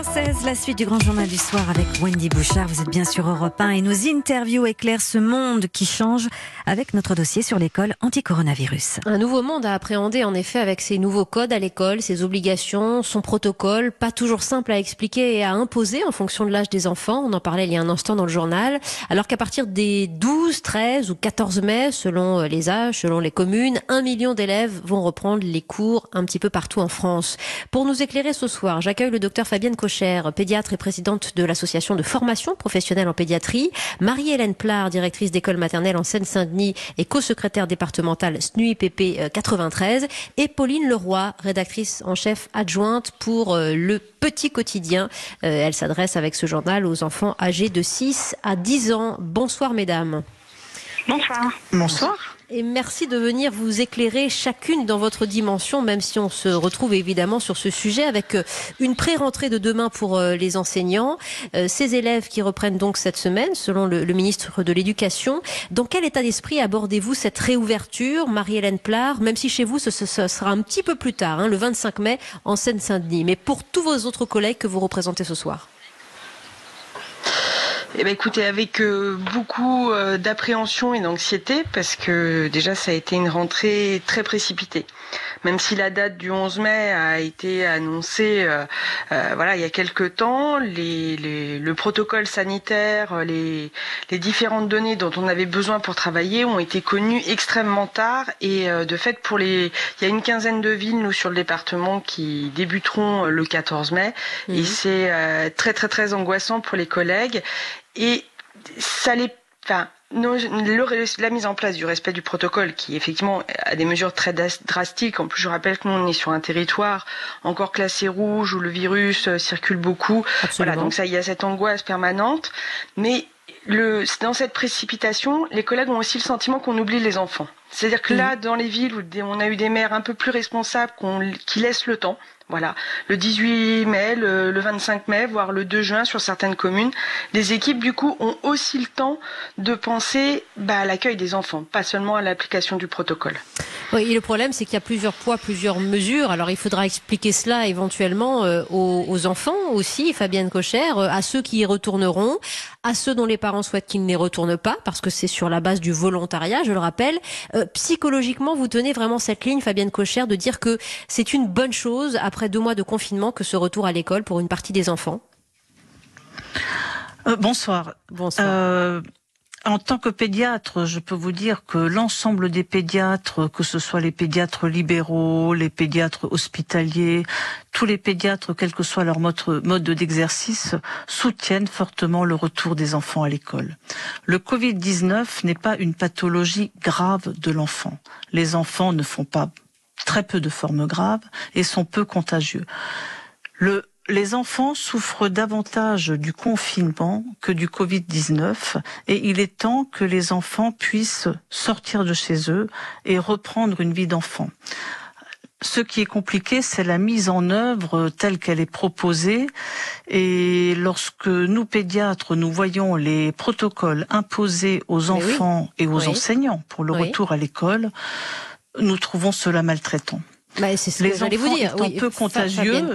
7h16, la suite du grand journal du soir avec Wendy Bouchard. Vous êtes bien sur Europe 1 et nos interviews éclairent ce monde qui change avec notre dossier sur l'école anti-coronavirus. Un nouveau monde à appréhender en effet avec ses nouveaux codes à l'école, ses obligations, son protocole, pas toujours simple à expliquer et à imposer en fonction de l'âge des enfants. On en parlait il y a un instant dans le journal. Alors qu'à partir des 12, 13 ou 14 mai, selon les âges, selon les communes, un million d'élèves vont reprendre les cours un petit peu partout en France. Pour nous éclairer ce soir, j'accueille le docteur Fabienne Cocher, pédiatre et présidente de l'association de formation professionnelle en pédiatrie, Marie-Hélène Plard, directrice d'école maternelle en Seine-Saint-Denis et co-secrétaire départementale SNUIPP 93, et Pauline Leroy, rédactrice en chef adjointe pour euh, le Petit Quotidien. Euh, elle s'adresse avec ce journal aux enfants âgés de 6 à 10 ans. Bonsoir mesdames. Bonsoir. Bonsoir et merci de venir vous éclairer chacune dans votre dimension, même si on se retrouve évidemment sur ce sujet avec euh, une pré-rentrée de demain pour euh, les enseignants, euh, ces élèves qui reprennent donc cette semaine, selon le, ministre de l'Éducation. Dans quel état d'esprit abordez-vous cette réouverture, Marie-Hélène Plard, même si chez vous ce, sera un petit peu plus tard, hein, le 25 mai en Seine-Saint-Denis, mais pour tous vos autres collègues que vous représentez ce soir eh ben écoutez, avec euh, beaucoup euh, d'appréhension et d'anxiété, parce que déjà ça a été une rentrée très précipitée. Même si la date du 11 mai a été annoncée, euh, voilà, il y a quelque temps, les, les, le protocole sanitaire, les, les différentes données dont on avait besoin pour travailler ont été connues extrêmement tard. Et de fait, pour les, il y a une quinzaine de villes nous sur le département qui débuteront le 14 mai, et mmh. c'est très très très angoissant pour les collègues. Et ça les, enfin, la mise en place du respect du protocole, qui effectivement a des mesures très drastiques. En plus, je rappelle que nous on est sur un territoire encore classé rouge où le virus euh, circule beaucoup. Voilà, donc ça, il y a cette angoisse permanente. Mais le, dans cette précipitation, les collègues ont aussi le sentiment qu'on oublie les enfants. C'est-à-dire que là, mmh. dans les villes où on a eu des maires un peu plus responsables, qui laissent le temps, voilà, le 18 mai, le, 25 mai, voire le 2 juin sur certaines communes, les équipes du coup ont aussi le temps de penser bah, à l'accueil des enfants, pas seulement à l'application du protocole. Oui, et le problème, c'est qu'il y a plusieurs poids, plusieurs mesures. Alors, il faudra expliquer cela éventuellement euh, aux, enfants aussi, Fabienne Cocher, euh, à ceux qui y retourneront, à ceux dont les parents souhaitent qu'ils n'y retournent pas, parce que c'est sur la base du volontariat, je le rappelle. Euh, psychologiquement, vous tenez vraiment cette ligne, Fabienne Cocher, de dire que c'est une bonne chose après deux mois de confinement que ce retour à l'école pour une partie des enfants? bonsoir. Bonsoir. En tant que pédiatre, je peux vous dire que l'ensemble des pédiatres, que ce soit les pédiatres libéraux, les pédiatres hospitaliers, tous les pédiatres, quel que soit leur mode d'exercice, soutiennent fortement le retour des enfants à l'école. Le Covid-19 n'est pas une pathologie grave de l'enfant. Les enfants ne font pas très peu de formes graves et sont peu contagieux. Les enfants souffrent davantage du confinement que du Covid-19 et il est temps que les enfants puissent sortir de chez eux et reprendre une vie d'enfant. Ce qui est compliqué, c'est la mise en œuvre telle qu'elle est proposée. Et lorsque nous, pédiatres, nous voyons les protocoles imposés aux enfants et aux enseignants pour le retour à l'école, nous trouvons cela maltraitant. Bah, c'est ce les que j'allais vous dire. oui, peu contagieux.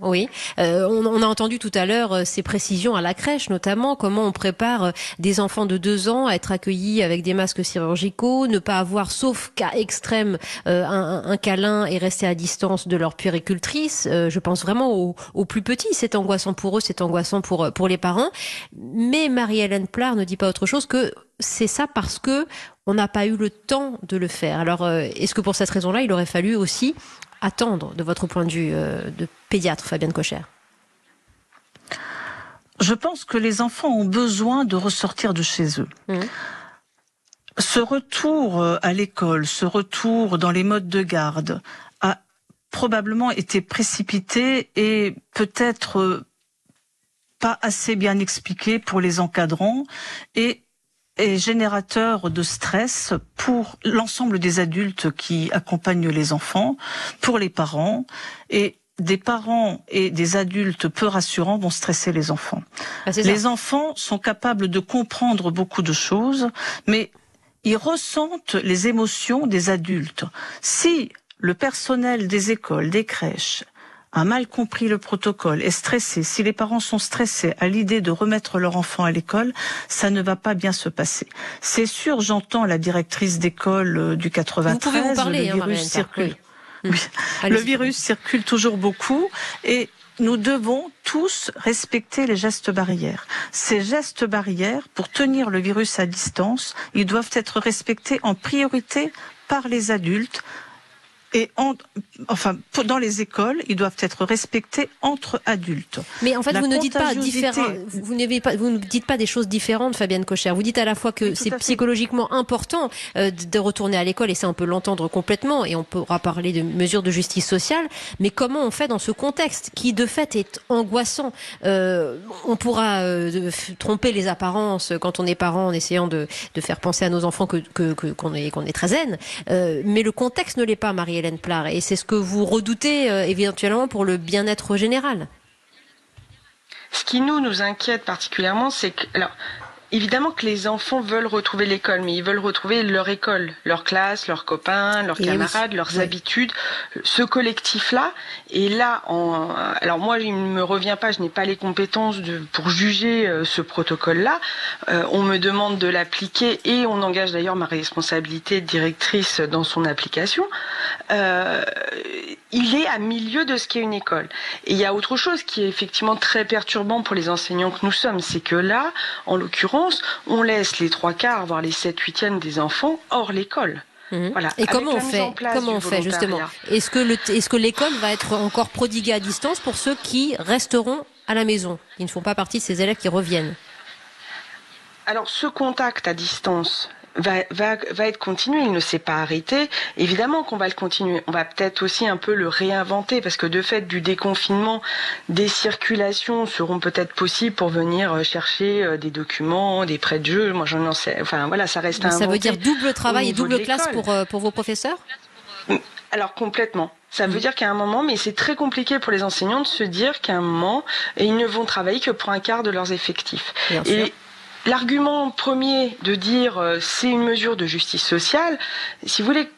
Oui, euh, on, on, a entendu tout à l'heure euh, ces précisions à la crèche, notamment comment on prépare euh, des enfants de deux ans à être accueillis avec des masques chirurgicaux, ne pas avoir, sauf cas extrême, euh, un, un, câlin et rester à distance de leur puéricultrice. je pense vraiment aux, aux, plus petits. C'est angoissant pour eux, c'est angoissant pour pour les parents. Mais Marie-Hélène Plard ne dit pas autre chose que c'est ça parce que on n'a pas eu le temps de le faire. Alors, euh, est-ce que pour cette raison-là, il aurait fallu aussi attendre, de votre point de vue euh, de pédiatre, Fabienne Cocher? Je pense que les enfants ont besoin de ressortir de chez eux. Mmh. Ce retour euh, à l'école, ce retour dans les modes de garde a probablement été précipité et peut-être pas assez bien expliqué pour les encadrants et est générateur de stress pour l'ensemble des adultes qui accompagnent les enfants, pour les parents et des parents et des adultes peu rassurants vont stresser les enfants. Ah, les enfants sont capables de comprendre beaucoup de choses, mais ils ressentent les émotions des adultes. Si le personnel des écoles, des crèches, a mal compris le protocole, est stressé, si les parents sont stressés à l'idée de remettre leur enfant à l'école, ça ne va pas bien se passer. C'est sûr, j'entends la directrice d'école euh, du 93, vous parler, le virus circule. Le virus circule toujours beaucoup et nous devons tous respecter les gestes barrières. Ces gestes barrières, pour tenir le virus à distance, ils doivent être respectés en priorité par les adultes et enfin, dans les écoles, ils doivent être respectés entre adultes. Mais en fait, vous ne dites pas différent, vous, pas, vous ne dites pas des choses différentes, Fabienne Cocher. Vous dites à la fois que c'est psychologiquement important euh, de retourner à l'école, et ça on peut l'entendre complètement, et on pourra parler de mesures de justice sociale. Mais comment on fait dans ce contexte qui, de fait, est angoissant? Euh, On pourra euh, tromper les apparences quand on est parent en essayant de, de faire penser à nos enfants que qu'on que, est, qu'on est très zen, mais le contexte ne l'est pas, Et c'est ce que vous redoutez euh, éventuellement pour le bien-être général. Ce qui nous inquiète particulièrement, c'est que évidemment que les enfants veulent retrouver l'école, mais ils veulent retrouver leur école, leur classe, leurs copains, leurs camarades, leurs habitudes, ce collectif-là. Et là, en, alors moi, il ne me revient pas, je n'ai pas les compétences de, pour juger euh, ce protocole-là. Euh, on me demande de l'appliquer et on engage d'ailleurs ma responsabilité de directrice dans son application. Euh, il est à milieu de ce qu'est une école. Et il y a autre chose qui est effectivement très perturbant pour les enseignants que nous sommes, c'est que là, en l'occurrence, on laisse les trois quarts, voire les sept huitièmes des enfants hors l'école. Mhm. Voilà. Et comment on fait Comment on fait justement Est-ce que est-ce que l'école va être encore prodiguée à distance pour ceux qui resteront à la maison, qui ne font pas partie de ces élèves qui reviennent? Alors ce contact à distance, va, va, va être continué, il ne s'est pas arrêté. Évidemment qu'on va le continuer. On va peut-être aussi un peu le réinventer parce que de fait du déconfinement, des circulations seront peut-être possibles pour venir euh, chercher euh, des documents, des prêts de jeu. Moi, j'en sais. Enfin, voilà, ça reste un. Ça veut dire double travail et double classe pour, euh, pour vos professeurs? Mm. alors complètement. Ça veut mm. dire qu'à un moment, mais c'est très compliqué pour les enseignants de se dire qu'à un moment, ils ne vont travailler que pour un quart de leurs effectifs. et L'argument premier de dire euh, c'est une mesure de justice sociale, si vous voulez,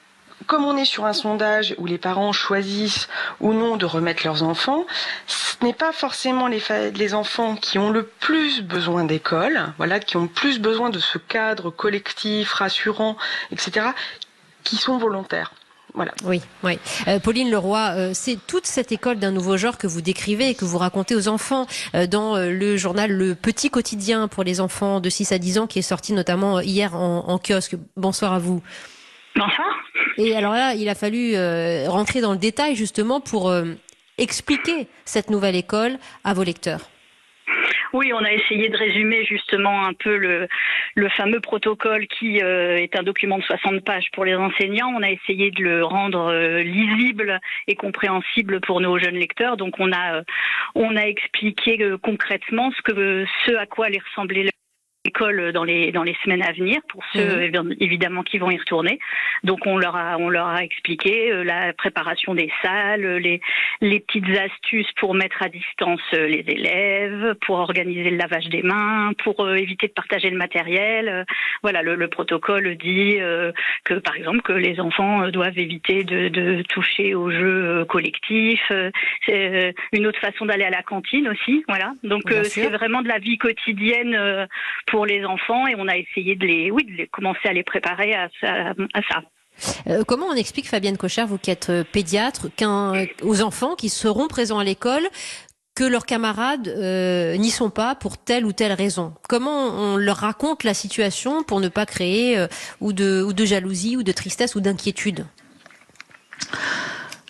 comme on est sur un sondage où les parents choisissent ou non de remettre leurs enfants, ce n'est pas forcément les, les enfants qui ont le plus besoin d'école, voilà, qui ont plus besoin de ce cadre collectif, rassurant, etc., qui sont volontaires. Oui, oui. Euh, Pauline Leroy, euh, c'est toute cette école d'un nouveau genre que vous décrivez et que vous racontez aux enfants euh, dans le journal Le Petit Quotidien pour les enfants de 6 à 10 ans qui est sorti notamment hier en, kiosque. Bonsoir à vous. Bonsoir. Et alors là, il a fallu rentrer dans le détail justement pour expliquer cette nouvelle école à vos lecteurs. Oui, on a essayé de résumer justement un peu le, le fameux protocole qui euh, est un document de 60 pages pour les enseignants. On a essayé de le rendre euh, lisible et compréhensible pour nos jeunes lecteurs. Donc on a, euh, on a expliqué concrètement ce, que, ce à quoi allait ressembler école dans les dans les semaines à venir pour ceux mhm. évidemment qui vont y retourner. Donc on leur a on leur a expliqué euh, la préparation des salles, les les petites astuces pour mettre à distance euh, les élèves, pour organiser le lavage des mains, pour euh, éviter de partager le matériel. Voilà, le, le protocole dit que par exemple que les enfants doivent éviter de, de toucher aux jeux collectifs. C'est une autre façon d'aller à la cantine aussi. Voilà. Donc c'est vraiment de la vie quotidienne pour pour les enfants et on a essayé de les, oui, de commencer à les préparer à, ça. Euh, comment on explique, Fabienne Cocher, vous qui êtes euh, pédiatre, qu'un, aux enfants qui seront présents à l'école, que leurs camarades euh, n'y sont pas pour telle ou telle raison? Comment on leur raconte la situation pour ne pas créer ou, de, ou de jalousie ou de tristesse ou d'inquiétude?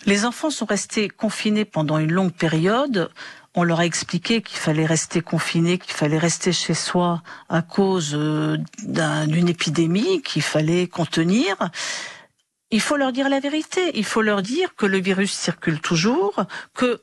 Les enfants sont restés confinés pendant une longue période on leur a expliqué qu'il fallait rester confiné, qu'il fallait rester chez soi à cause euh, d'une épidémie qu'il fallait contenir. Il faut leur dire la vérité. Il faut leur dire que le virus circule toujours, que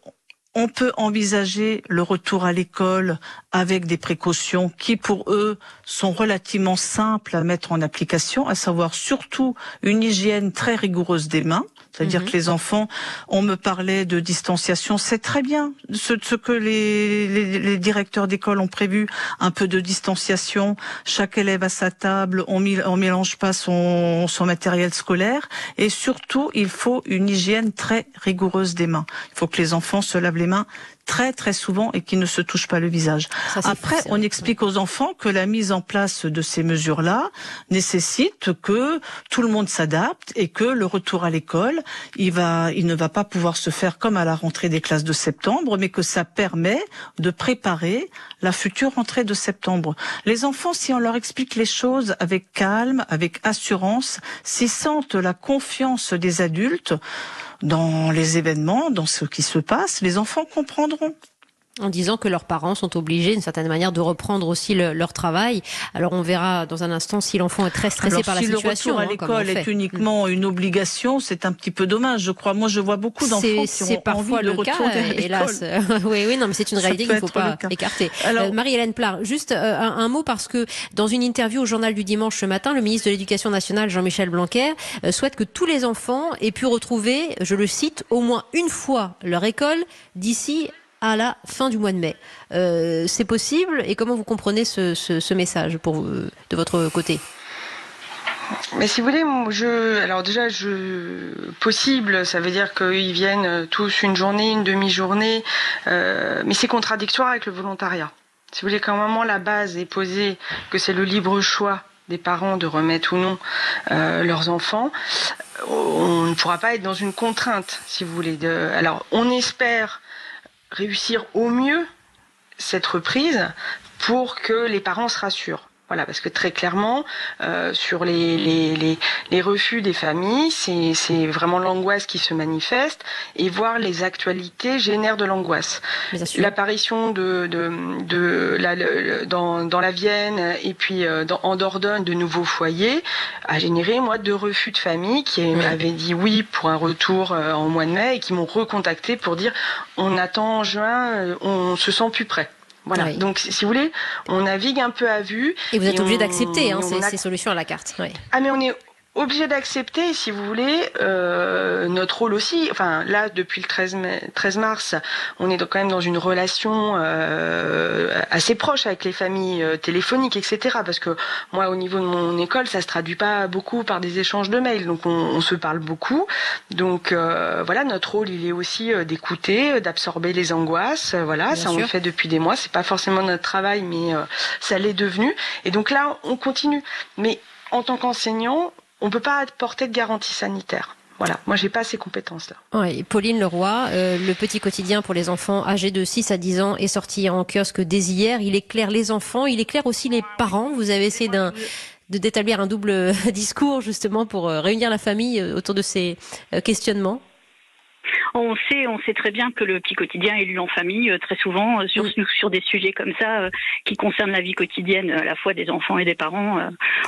on peut envisager le retour à l'école avec des précautions qui, pour eux, sont relativement simples à mettre en application, à savoir surtout une hygiène très rigoureuse des mains, C'est-à-dire mhm. que les enfants, on me parlait de distanciation, c'est très bien. Ce, ce que les, les, les directeurs d'école ont prévu, un peu de distanciation, chaque élève à sa table, on, on mélange pas son, son matériel scolaire, et surtout, il faut une hygiène très rigoureuse des mains. Il faut que les enfants se lavent les mains très très souvent et qui ne se touchent pas le visage. Après, on explique aux enfants que la mise en place de ces mesures-là nécessite que tout le monde s'adapte et que le retour à l'école, il va, il ne va pas pouvoir se faire comme à la rentrée des classes de septembre, mais que ça permet de préparer la future rentrée de septembre. Les enfants, si on leur explique les choses avec calme, avec assurance, s'ils sentent la confiance des adultes, dans les événements, dans ce qui se passe, les enfants comprendront en disant que leurs parents sont obligés d'une certaine manière de reprendre aussi leur travail. Alors on verra dans un instant si l'enfant est très stressé par la situation. Le retour à hein, l'école est uniquement une obligation, c'est un petit peu dommage, je crois. Moi, je vois beaucoup d'enfants qui ont parfois envie de le cas, hélas. oui, oui, non, mais c'est une réalité qu'il ne faut pas écarter. Alors, euh, Marie-Hélène Plar, juste euh, un, mot parce que dans une interview au journal du dimanche ce matin, le ministre de l'Éducation nationale, Jean-Michel Blanquer, euh, souhaite que tous les enfants aient pu retrouver, je le cite, au moins une fois leur école d'ici à la fin du mois de mai. Euh, c'est possible et comment vous comprenez ce, message pour de votre côté? Mais si vous voulez, alors déjà, possible, ça veut dire qu'ils viennent tous une journée, une demi-journée, euh, mais c'est contradictoire avec le volontariat. Si vous voulez, quand moment la base est posée, que c'est le libre choix des parents de remettre ou non euh, leurs enfants, on ne pourra pas être dans une contrainte, si vous voulez. Alors, on espère réussir au mieux cette reprise pour que les parents se rassurent. Voilà, parce que très clairement, euh, sur les, les, les, refus des familles, c'est vraiment l'angoisse qui se manifeste, et voir les actualités génère de l'angoisse. L'apparition de, de, de la, dans, dans la Vienne et puis euh, dans, en Dordogne de nouveaux foyers a généré moi deux refus de familles qui avaient dit oui pour un retour euh, en mois de mai et qui m'ont recontacté pour dire on attend en juin, on se sent plus prêt. Voilà. Donc, si vous voulez, on navigue un peu à vue. Et vous êtes obligé d'accepter hein, ces, solutions à la carte. Ah, mais on est obligé d'accepter, si vous voulez, euh, notre rôle aussi. Enfin, là, depuis le 13, 13 mars, on est quand même dans une relation euh, assez proche avec les familles euh, téléphoniques, etc. Parce que moi, au niveau de mon école, ça se traduit pas beaucoup par des échanges de mails, donc on, on se parle beaucoup. Donc euh, voilà, notre rôle, il est aussi euh, d'écouter, d'absorber les angoisses. Voilà, ça on le fait depuis des mois. C'est pas forcément notre travail, mais ça l'est devenu. Et donc là, on continue. Mais en tant qu'enseignant, on ne peut pas porter de garantie sanitaire. Voilà, moi j'ai pas ces compétences-là. Oui, Pauline Leroy, euh, le petit quotidien pour les enfants âgés de 6 à 10 ans est sorti en kiosque dès hier. Il éclaire les enfants, il éclaire aussi les parents. Vous avez essayé d'établir un double discours justement pour euh, réunir la famille euh, autour de ces questionnements. On sait, on sait très bien que le petit quotidien est lu en famille euh, très souvent euh, sur, sur des sujets comme ça euh, qui concernent la vie quotidienne à la fois des enfants et des parents.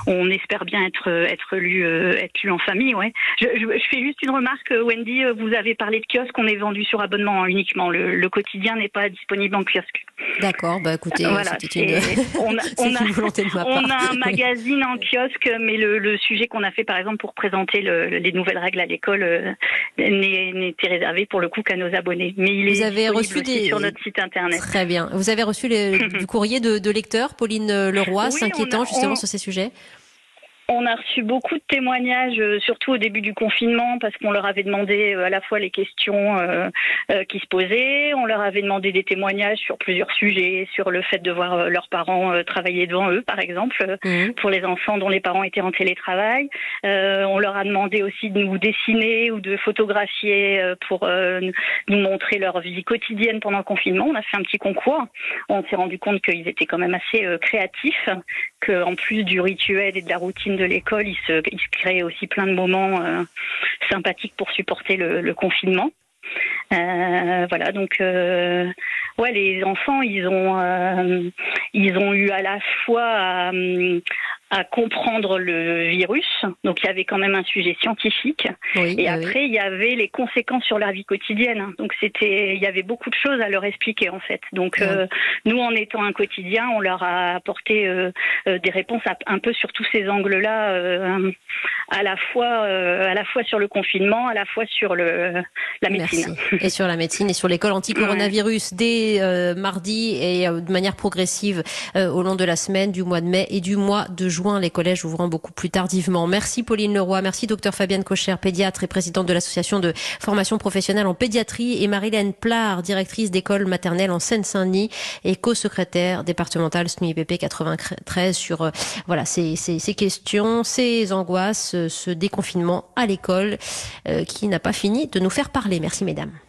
on espère bien être être lu être lu en famille. Ouais. Je, je, fais juste une remarque, Wendy. Vous avez parlé de kiosque, on est vendu sur abonnement uniquement. Le, quotidien n'est pas disponible en kiosque. D'accord. Bah écoutez, c'était une, on a, on a, volonté de ma part. On a un magazine en kiosque, mais le, le sujet qu'on a fait par exemple pour présenter le, les nouvelles règles à l'école n'était réservé pour le coup qu'à nos abonnés. Mais il Vous est avez reçu des... sur notre site internet. Très bien. Vous avez reçu du courrier de, de lecteurs, Pauline Leroy, s'inquiétant justement sur ces sujets on a reçu beaucoup de témoignages, euh, surtout au début du confinement, parce qu'on leur avait demandé euh, à la fois les questions euh, qui se posaient, on leur avait demandé des témoignages sur plusieurs sujets, sur le fait de voir leurs parents travailler devant eux, par exemple, mmh. pour les enfants dont les parents étaient en télétravail. on leur a demandé aussi de nous dessiner ou de photographier pour nous montrer leur vie quotidienne pendant le confinement. On a fait un petit concours. On s'est rendu compte qu'ils étaient quand même assez créatifs, qu'en plus du rituel et de la routine de l'école, il se, il crée aussi plein de moments euh, sympathiques pour supporter le, confinement. Euh, voilà, donc euh, ouais, les enfants, ils ont ils ont eu à la fois à comprendre le virus. Donc il y avait quand même un sujet scientifique. et après il y avait les conséquences sur leur vie quotidienne. Donc c'était il y avait beaucoup de choses à leur expliquer en fait. Donc euh, nous en étant un quotidien, on leur a apporté euh, euh, des réponses un peu sur tous ces angles-là, à la fois à la fois sur le confinement, à la fois sur le la médecine. Et sur la médecine et sur l'école anti-coronavirus dès mardi et de manière progressive au long de la semaine, du mois de mai et du mois de juin, les collèges ouvrant beaucoup plus tardivement. Merci Pauline Leroy, merci docteur Fabienne Cocher, pédiatre et présidente de l'association de formation professionnelle en pédiatrie, et Marilène Plard, directrice d'école maternelle en Seine-Saint-Denis et co-secrétaire départementale SNUIPP 93 sur euh, voilà ces, ces, ces, questions, ces angoisses, ce déconfinement à l'école euh, qui n'a pas fini de nous faire parler. Merci mesdames.